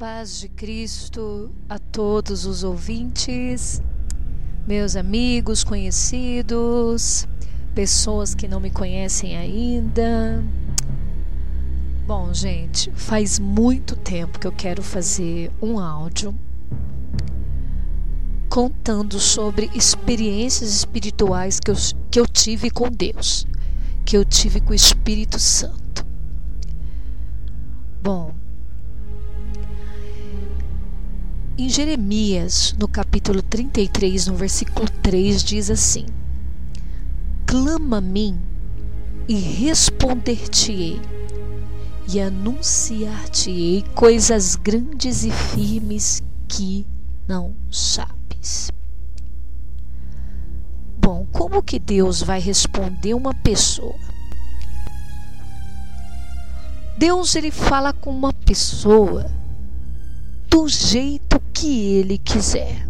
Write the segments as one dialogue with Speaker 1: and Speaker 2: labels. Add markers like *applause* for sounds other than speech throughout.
Speaker 1: paz de Cristo a todos os ouvintes, meus amigos, conhecidos, pessoas que não me conhecem ainda. Bom, gente, faz muito tempo que eu quero fazer um áudio contando sobre experiências espirituais que eu, que eu tive com Deus, que eu tive com o Espírito Santo. Em Jeremias, no capítulo 33, no versículo 3, diz assim: Clama a mim e responder-te-ei, e anunciar-te-ei coisas grandes e firmes que não sabes. Bom, como que Deus vai responder uma pessoa? Deus ele fala com uma pessoa do jeito que ele quiser.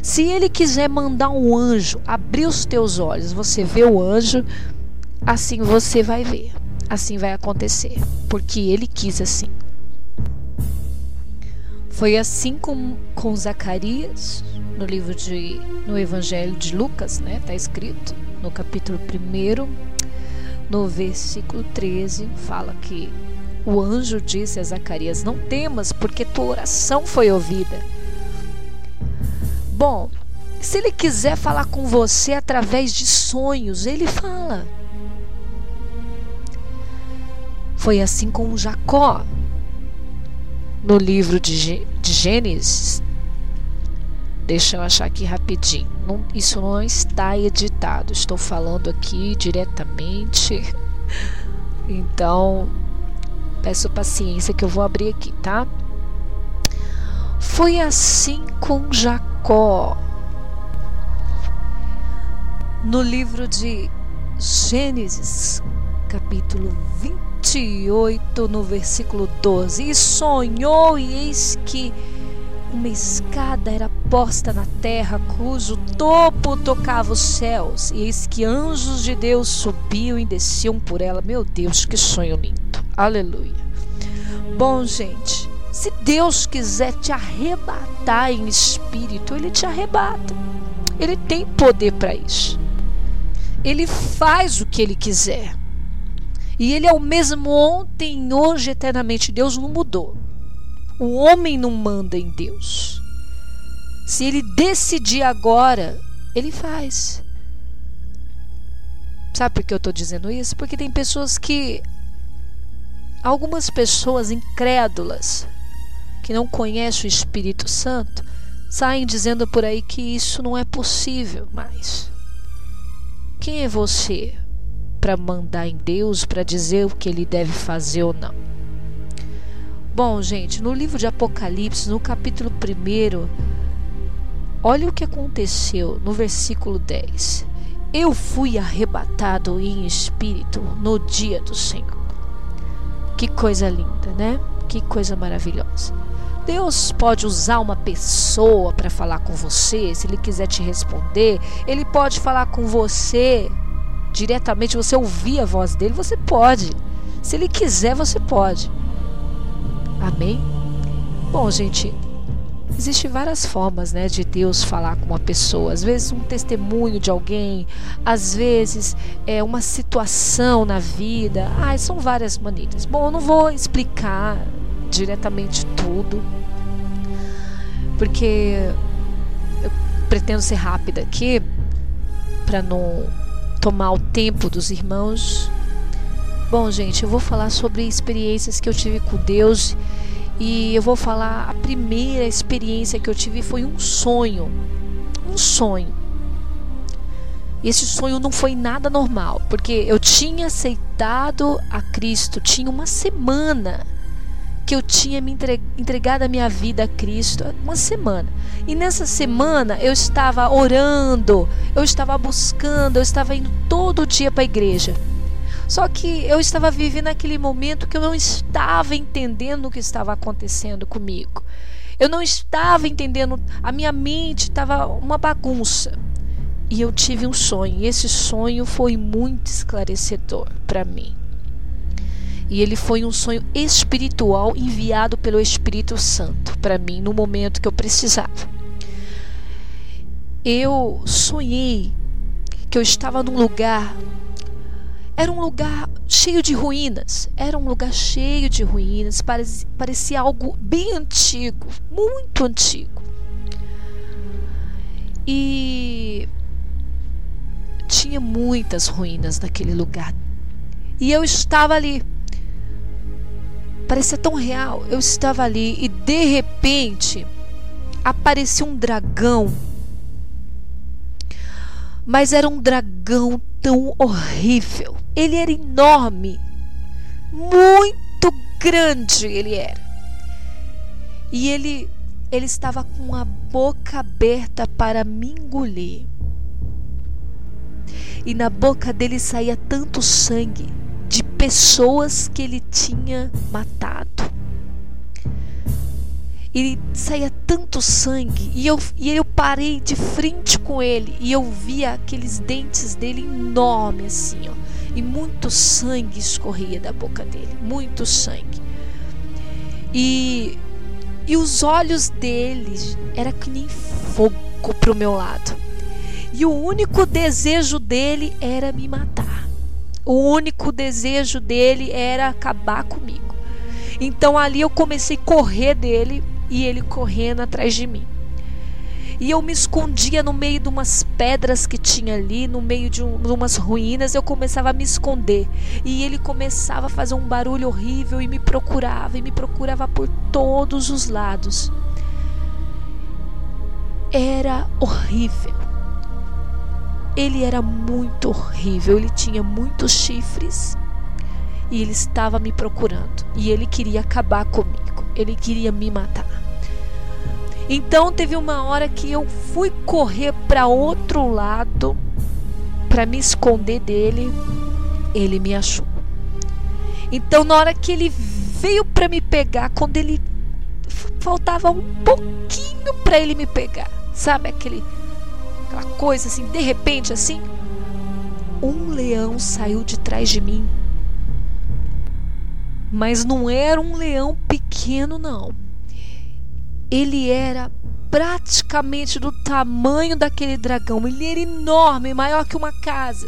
Speaker 1: Se ele quiser mandar um anjo abrir os teus olhos, você vê o anjo, assim você vai ver. Assim vai acontecer, porque ele quis assim. Foi assim com, com Zacarias, no livro de no Evangelho de Lucas, né? Tá escrito no capítulo 1, no versículo 13, fala que o anjo disse a Zacarias: Não temas, porque tua oração foi ouvida. Bom, se ele quiser falar com você através de sonhos, ele fala. Foi assim com Jacó. No livro de, de Gênesis, deixa eu achar aqui rapidinho. Não, isso não está editado, estou falando aqui diretamente. *laughs* Então, Peço paciência que eu vou abrir aqui, tá? Foi assim com Jacó. No livro de Gênesis, capítulo 28, no versículo 12: E sonhou, e eis que uma escada era posta na terra, cujo topo tocava os céus, e eis que anjos de Deus subiam e desciam por ela. Meu Deus, que sonho lindo! Aleluia. Bom, gente, se Deus quiser te arrebatar em espírito, Ele te arrebata. Ele tem poder para isso. Ele faz o que Ele quiser. E Ele é o mesmo ontem, hoje, eternamente. Deus não mudou. O homem não manda em Deus. Se Ele decidir agora, Ele faz. Sabe por que eu estou dizendo isso? Porque tem pessoas que Algumas pessoas incrédulas, que não conhecem o Espírito Santo, saem dizendo por aí que isso não é possível mais. Quem é você para mandar em Deus, para dizer o que ele deve fazer ou não? Bom, gente, no livro de Apocalipse, no capítulo 1, olha o que aconteceu no versículo 10. Eu fui arrebatado em espírito no dia do Senhor. Que coisa linda, né? Que coisa maravilhosa. Deus pode usar uma pessoa para falar com você, se ele quiser te responder, ele pode falar com você diretamente, você ouvir a voz dele, você pode. Se ele quiser, você pode. Amém? Bom, gente, Existem várias formas né, de Deus falar com uma pessoa. Às vezes, um testemunho de alguém, às vezes, é uma situação na vida. Ah, são várias maneiras. Bom, eu não vou explicar diretamente tudo, porque eu pretendo ser rápida aqui, para não tomar o tempo dos irmãos. Bom, gente, eu vou falar sobre experiências que eu tive com Deus e eu vou falar a primeira experiência que eu tive foi um sonho. Um sonho. Esse sonho não foi nada normal, porque eu tinha aceitado a Cristo, tinha uma semana que eu tinha me entregado a minha vida a Cristo, uma semana. E nessa semana eu estava orando, eu estava buscando, eu estava indo todo dia para a igreja. Só que eu estava vivendo aquele momento que eu não estava entendendo o que estava acontecendo comigo. Eu não estava entendendo, a minha mente estava uma bagunça. E eu tive um sonho, e esse sonho foi muito esclarecedor para mim. E ele foi um sonho espiritual enviado pelo Espírito Santo para mim no momento que eu precisava. Eu sonhei que eu estava num lugar era um lugar cheio de ruínas. Era um lugar cheio de ruínas. Parecia, algo bem antigo, muito antigo. E tinha muitas ruínas naquele lugar. E eu estava ali. Parecia tão real. Eu estava ali e de repente apareceu um dragão. Mas era um dragão tão horrível. Ele era enorme, muito grande ele era. E ele ele estava com a boca aberta para me engolir. E na boca dele saía tanto sangue de pessoas que ele tinha matado. E saía tanto sangue. E eu, e eu parei de frente com ele. E eu via aqueles dentes dele enormes, assim, ó. E muito sangue escorria da boca dele. Muito sangue. E e os olhos deles era que nem fogo pro meu lado. E o único desejo dele era me matar. O único desejo dele era acabar comigo. Então ali eu comecei a correr dele e ele correndo atrás de mim. E eu me escondia no meio de umas pedras que tinha ali, no meio de, um, de umas ruínas. Eu começava a me esconder. E ele começava a fazer um barulho horrível e me procurava, e me procurava por todos os lados. Era horrível. Ele era muito horrível. Ele tinha muitos chifres. E ele estava me procurando. E ele queria acabar comigo. Ele queria me matar. Então teve uma hora que eu fui correr para outro lado para me esconder dele, ele me achou. Então na hora que ele veio para me pegar, quando ele faltava um pouquinho para ele me pegar, sabe aquele aquela coisa assim, de repente assim, um leão saiu de trás de mim. Mas não era um leão pequeno não ele era praticamente do tamanho daquele dragão. Ele era enorme, maior que uma casa.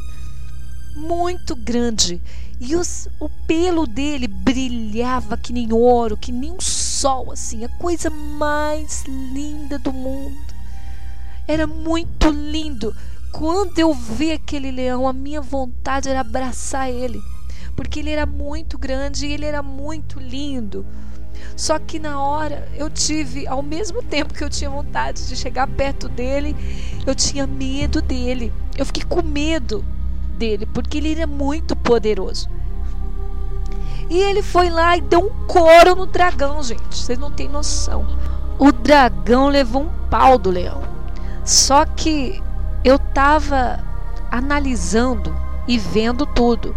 Speaker 1: Muito grande. E os, o pelo dele brilhava que nem ouro, que nem um sol, assim. A coisa mais linda do mundo. Era muito lindo. Quando eu vi aquele leão, a minha vontade era abraçar ele. Porque ele era muito grande e ele era muito lindo. Só que na hora eu tive, ao mesmo tempo que eu tinha vontade de chegar perto dele, eu tinha medo dele. Eu fiquei com medo dele, porque ele era muito poderoso. E ele foi lá e deu um couro no dragão, gente. Vocês não têm noção. O dragão levou um pau do leão. Só que eu tava analisando e vendo tudo.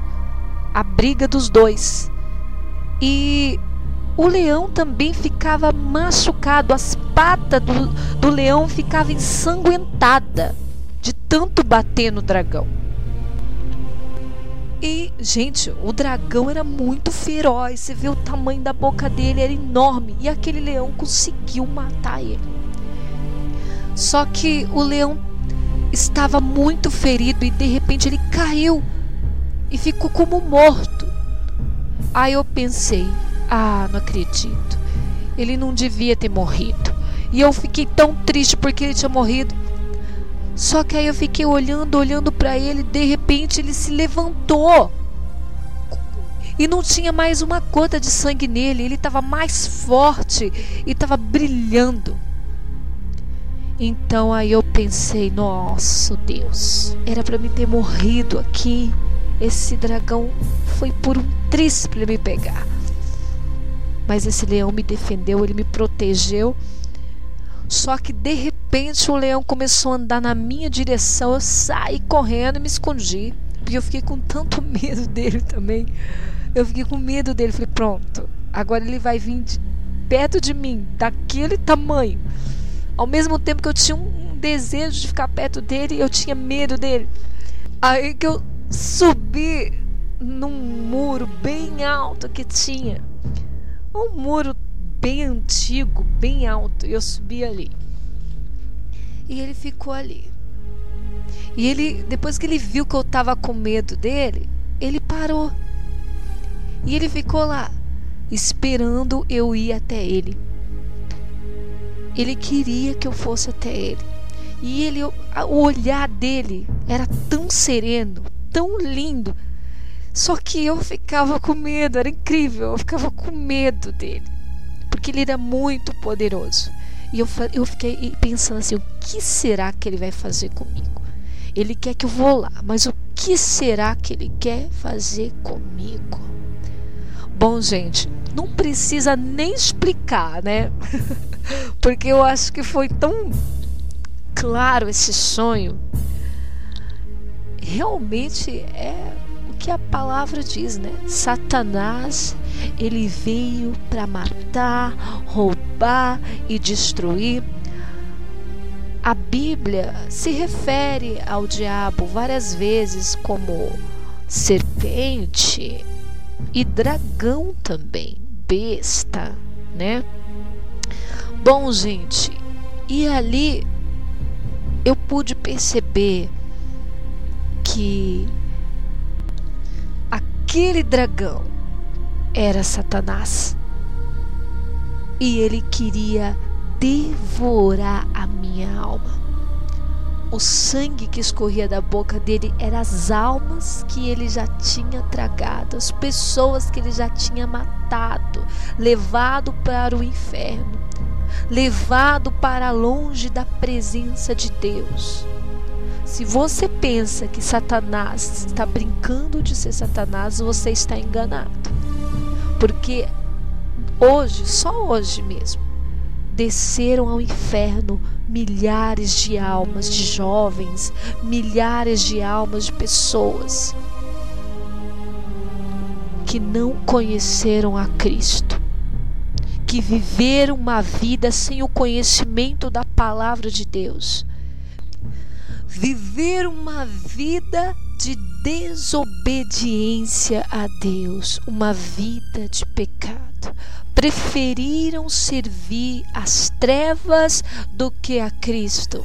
Speaker 1: A briga dos dois. E o leão também ficava machucado, as patas do, do leão ficavam ensanguentadas de tanto bater no dragão. E, gente, o dragão era muito feroz. Você vê o tamanho da boca dele, era enorme. E aquele leão conseguiu matar ele. Só que o leão estava muito ferido e de repente ele caiu e ficou como morto. Aí eu pensei, ah, não acredito. Ele não devia ter morrido. E eu fiquei tão triste porque ele tinha morrido. Só que aí eu fiquei olhando, olhando para ele, de repente ele se levantou. E não tinha mais uma gota de sangue nele, ele estava mais forte e estava brilhando. Então aí eu pensei, nosso Deus, era para me ter morrido aqui. Esse dragão foi por um para me pegar. Mas esse leão me defendeu, ele me protegeu. Só que de repente o leão começou a andar na minha direção. Eu saí correndo e me escondi. Porque eu fiquei com tanto *laughs* medo dele também. Eu fiquei com medo dele. Falei, pronto, agora ele vai vir de, perto de mim, daquele tamanho. Ao mesmo tempo que eu tinha um desejo de ficar perto dele, eu tinha medo dele. Aí que eu subi num muro bem alto que tinha. Um muro bem antigo, bem alto. Eu subi ali. E ele ficou ali. E ele, depois que ele viu que eu tava com medo dele, ele parou. E ele ficou lá, esperando eu ir até ele. Ele queria que eu fosse até ele. E ele, o olhar dele era tão sereno, tão lindo. Só que eu ficava com medo, era incrível, eu ficava com medo dele. Porque ele era muito poderoso. E eu, eu fiquei pensando assim: o que será que ele vai fazer comigo? Ele quer que eu vou lá, mas o que será que ele quer fazer comigo? Bom, gente, não precisa nem explicar, né? *laughs* Porque eu acho que foi tão claro esse sonho. Realmente é que a palavra diz, né? Satanás, ele veio para matar, roubar e destruir. A Bíblia se refere ao diabo várias vezes como serpente, e dragão também, besta, né? Bom, gente, e ali eu pude perceber que aquele dragão era Satanás e ele queria devorar a minha alma. O sangue que escorria da boca dele eram as almas que ele já tinha tragado, as pessoas que ele já tinha matado, levado para o inferno, levado para longe da presença de Deus. Se você pensa que Satanás está brincando de ser Satanás, você está enganado. Porque hoje, só hoje mesmo, desceram ao inferno milhares de almas de jovens, milhares de almas de pessoas que não conheceram a Cristo, que viveram uma vida sem o conhecimento da palavra de Deus, viveram uma vida de desobediência a Deus, uma vida de pecado preferiram servir as trevas do que a Cristo.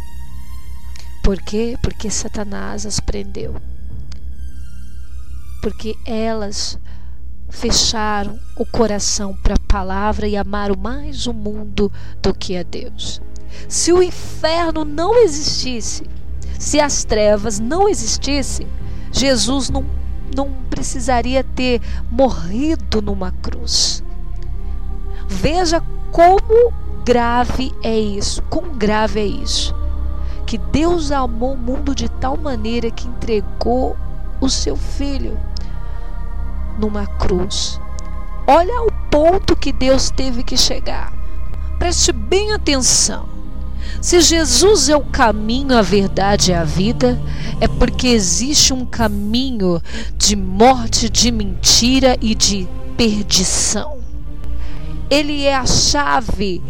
Speaker 1: Por quê? Porque Satanás as prendeu. Porque elas fecharam o coração para a palavra e amaram mais o mundo do que a Deus. Se o inferno não existisse, se as trevas não existissem, Jesus não, não precisaria ter morrido numa cruz. Veja como grave é isso, quão grave é isso. Que Deus amou o mundo de tal maneira que entregou o seu filho numa cruz. Olha o ponto que Deus teve que chegar. Preste bem atenção. Se Jesus é o caminho, a verdade e a vida, é porque existe um caminho de morte, de mentira e de perdição ele é a chave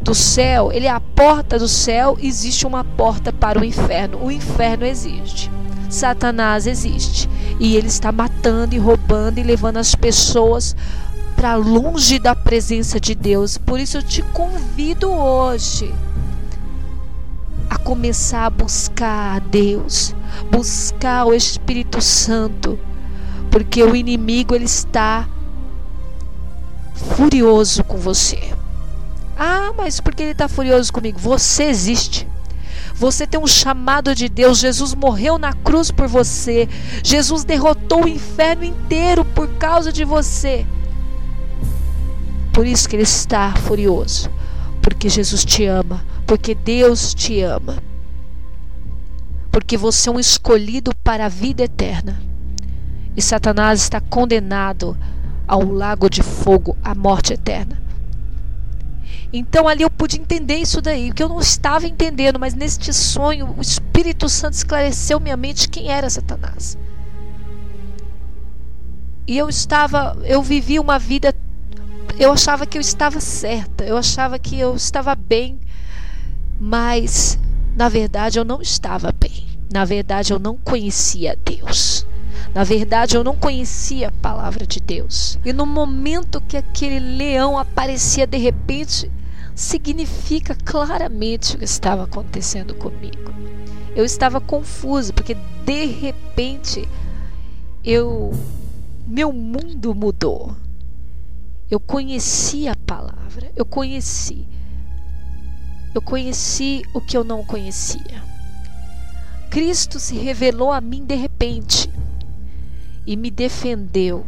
Speaker 1: do céu, ele é a porta do céu, existe uma porta para o inferno. O inferno existe. Satanás existe. E ele está matando e roubando e levando as pessoas para longe da presença de Deus. Por isso eu te convido hoje a começar a buscar a Deus, buscar o Espírito Santo, porque o inimigo ele está furioso com você. Ah, mas por que ele está furioso comigo? Você existe. Você tem um chamado de Deus. Jesus morreu na cruz por você. Jesus derrotou o inferno inteiro por causa de você. Por isso que ele está furioso. Porque Jesus te ama. Porque Deus te ama. Porque você é um escolhido para a vida eterna. E Satanás está condenado ao lago de fogo, à morte eterna. Então ali eu pude entender isso daí, que eu não estava entendendo, mas neste sonho o Espírito Santo esclareceu minha mente quem era Satanás. E eu estava, eu vivi uma vida, eu achava que eu estava certa, eu achava que eu estava bem, mas na verdade eu não estava bem. Na verdade eu não conhecia Deus. Na verdade, eu não conhecia a palavra de Deus. E no momento que aquele leão aparecia de repente, significa claramente o que estava acontecendo comigo. Eu estava confusa porque de repente eu meu mundo mudou. Eu conheci a palavra, eu conheci. Eu conheci o que eu não conhecia. Cristo se revelou a mim de repente e me defendeu,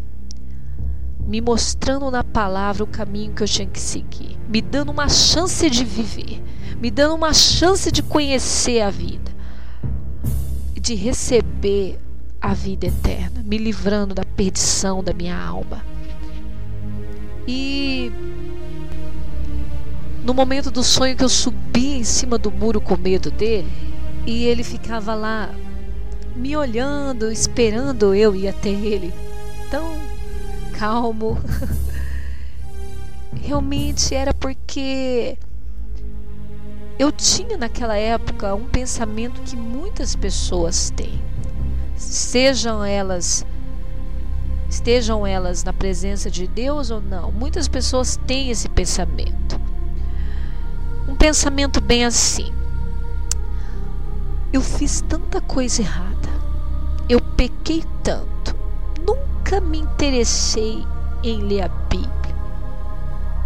Speaker 1: me mostrando na palavra o caminho que eu tinha que seguir, me dando uma chance de viver, me dando uma chance de conhecer a vida, de receber a vida eterna, me livrando da perdição da minha alma. E no momento do sonho que eu subi em cima do muro com medo dele, e ele ficava lá me olhando, esperando eu ir até ele, tão calmo. *laughs* Realmente era porque eu tinha naquela época um pensamento que muitas pessoas têm sejam elas estejam elas na presença de Deus ou não. Muitas pessoas têm esse pensamento. Pensamento bem assim: eu fiz tanta coisa errada, eu pequei tanto, nunca me interessei em ler a Bíblia.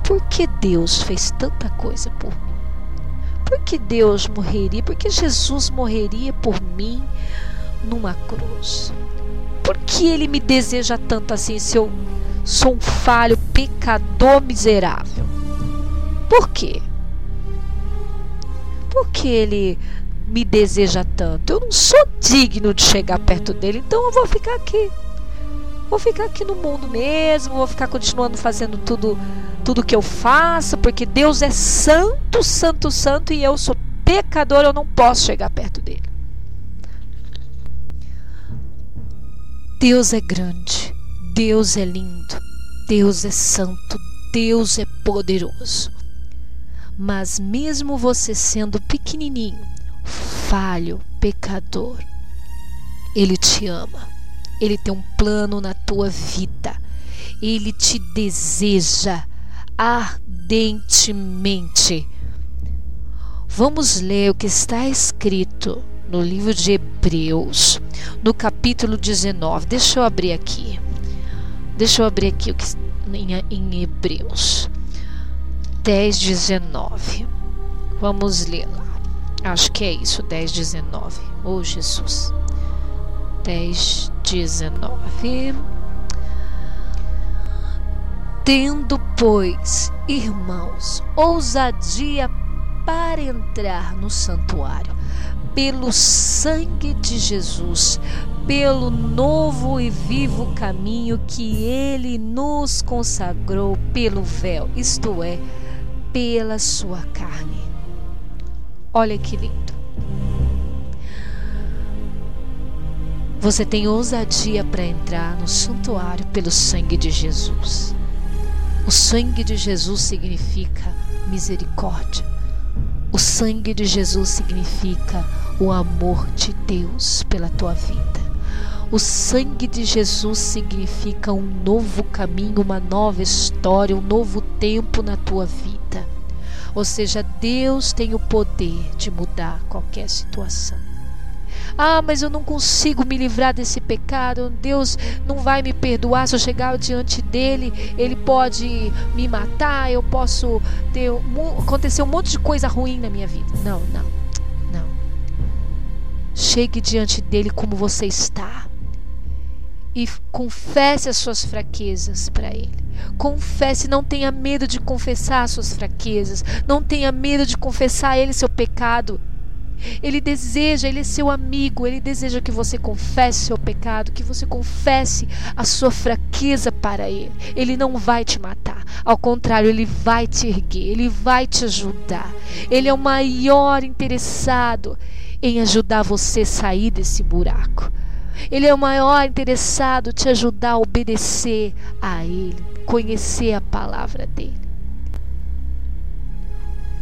Speaker 1: Por que Deus fez tanta coisa por mim? Por que Deus morreria? Por que Jesus morreria por mim? numa cruz. Por que ele me deseja tanto assim se eu sou um falho, pecador miserável? Por quê? Por que ele me deseja tanto? Eu não sou digno de chegar perto dele, então eu vou ficar aqui. Vou ficar aqui no mundo mesmo, vou ficar continuando fazendo tudo tudo que eu faço, porque Deus é santo, santo, santo e eu sou pecador, eu não posso chegar perto dele. Deus é grande, Deus é lindo, Deus é santo, Deus é poderoso. Mas mesmo você sendo pequenininho, falho, pecador, Ele te ama. Ele tem um plano na tua vida. Ele te deseja ardentemente. Vamos ler o que está escrito no livro de Hebreus, no capítulo 19. Deixa eu abrir aqui. Deixa eu abrir aqui o que em, em Hebreus 10, 19. Vamos ler lá. Acho que é isso, 10, 19. Oh, Jesus. 10, 19. Tendo, pois, irmãos, ousadia para entrar no santuário, pelo sangue de Jesus, pelo novo e vivo caminho que ele nos consagrou pelo véu, isto é, pela sua carne. Olha que lindo. Você tem ousadia para entrar no santuário pelo sangue de Jesus. O sangue de Jesus significa misericórdia. O sangue de Jesus significa o amor de Deus pela tua vida. O sangue de Jesus significa um novo caminho, uma nova história, um novo tempo na tua vida. Ou seja, Deus tem o poder de mudar qualquer situação. Ah, mas eu não consigo me livrar desse pecado. Deus não vai me perdoar se eu chegar diante dele. Ele pode me matar. Eu posso ter acontecer um monte de coisa ruim na minha vida. Não, não, não. Chegue diante dele como você está e confesse as suas fraquezas para ele. Confesse, não tenha medo de confessar as suas fraquezas, não tenha medo de confessar a ele seu pecado. Ele deseja, ele é seu amigo, ele deseja que você confesse seu pecado, que você confesse a sua fraqueza para ele. Ele não vai te matar, ao contrário, ele vai te erguer, ele vai te ajudar. Ele é o maior interessado em ajudar você a sair desse buraco. Ele é o maior interessado te ajudar a obedecer a ele, conhecer a palavra dele.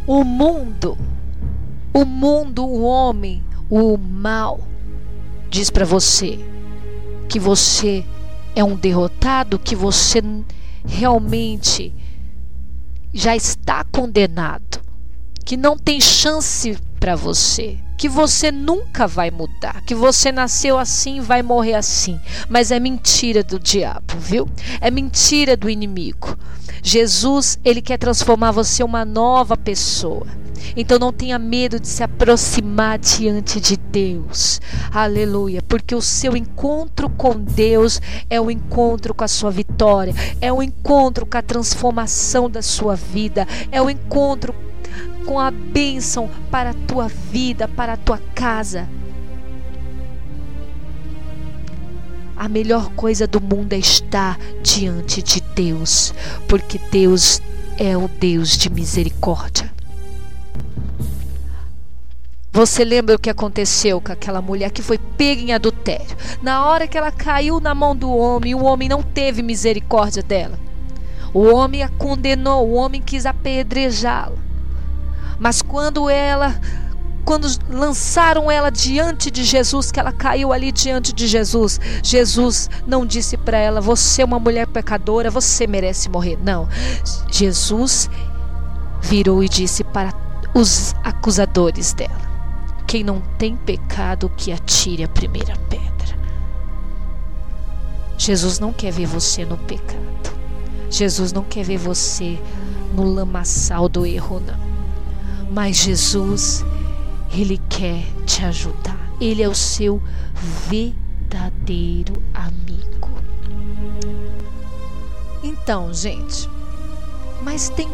Speaker 1: O mundo o mundo, o homem, o mal, diz para você que você é um derrotado, que você realmente já está condenado, que não tem chance para você, que você nunca vai mudar, que você nasceu assim e vai morrer assim. Mas é mentira do diabo, viu? É mentira do inimigo. Jesus, ele quer transformar você uma nova pessoa. Então não tenha medo de se aproximar diante de Deus. Aleluia, porque o seu encontro com Deus é o encontro com a sua vitória, é o encontro com a transformação da sua vida, é o encontro com a bênção para a tua vida, para a tua casa. A melhor coisa do mundo é estar diante de Deus, porque Deus é o Deus de misericórdia. Você lembra o que aconteceu com aquela mulher que foi pega em adultério? Na hora que ela caiu na mão do homem, o homem não teve misericórdia dela. O homem a condenou, o homem quis apedrejá-la. Mas quando ela quando lançaram ela diante de Jesus, que ela caiu ali diante de Jesus, Jesus não disse para ela: Você é uma mulher pecadora, você merece morrer. Não. Jesus virou e disse para os acusadores dela: quem não tem pecado, que atire a primeira pedra. Jesus não quer ver você no pecado. Jesus não quer ver você no lamaçal do erro, não. Mas Jesus, Ele quer te ajudar. Ele é o seu verdadeiro amigo. Então, gente, mas tem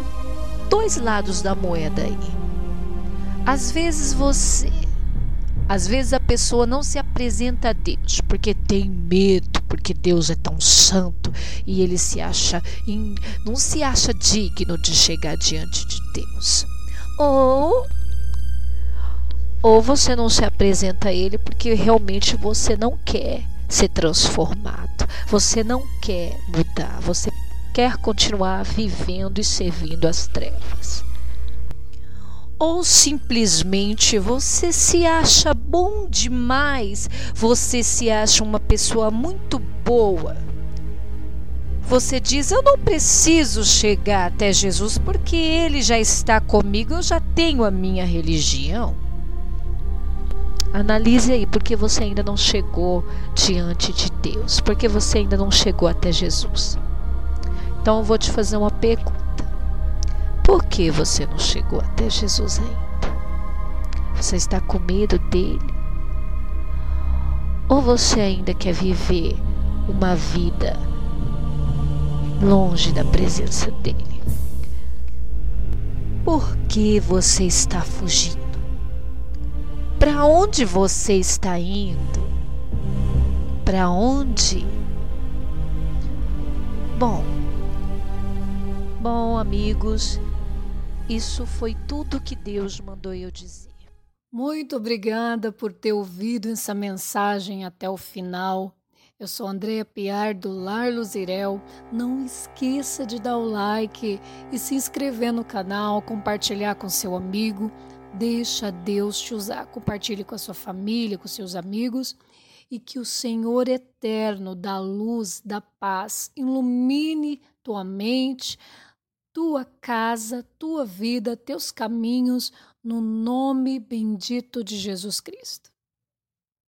Speaker 1: dois lados da moeda aí. Às vezes você às vezes a pessoa não se apresenta a Deus porque tem medo, porque Deus é tão santo e ele se acha não se acha digno de chegar diante de Deus. Ou ou você não se apresenta a ele porque realmente você não quer ser transformado. Você não quer mudar, você quer continuar vivendo e servindo as trevas ou simplesmente você se acha bom demais, você se acha uma pessoa muito boa. Você diz: Eu não preciso chegar até Jesus porque Ele já está comigo, eu já tenho a minha religião. Analise aí porque você ainda não chegou diante de Deus, porque você ainda não chegou até Jesus. Então eu vou te fazer uma pergunta. Por que você não chegou até Jesus ainda? Você está com medo dele? Ou você ainda quer viver uma vida longe da presença dele? Por que você está fugindo? Para onde você está indo? Para onde? Bom, bom, amigos, isso foi tudo que Deus mandou eu dizer.
Speaker 2: Muito obrigada por ter ouvido essa mensagem até o final. Eu sou Andréa Piar do Lar Luzirel. Não esqueça de dar o like e se inscrever no canal, compartilhar com seu amigo. Deixa Deus te usar. Compartilhe com a sua família, com seus amigos e que o Senhor eterno da luz, da paz, ilumine tua mente, tua casa, tua vida, teus caminhos, no nome bendito de Jesus Cristo.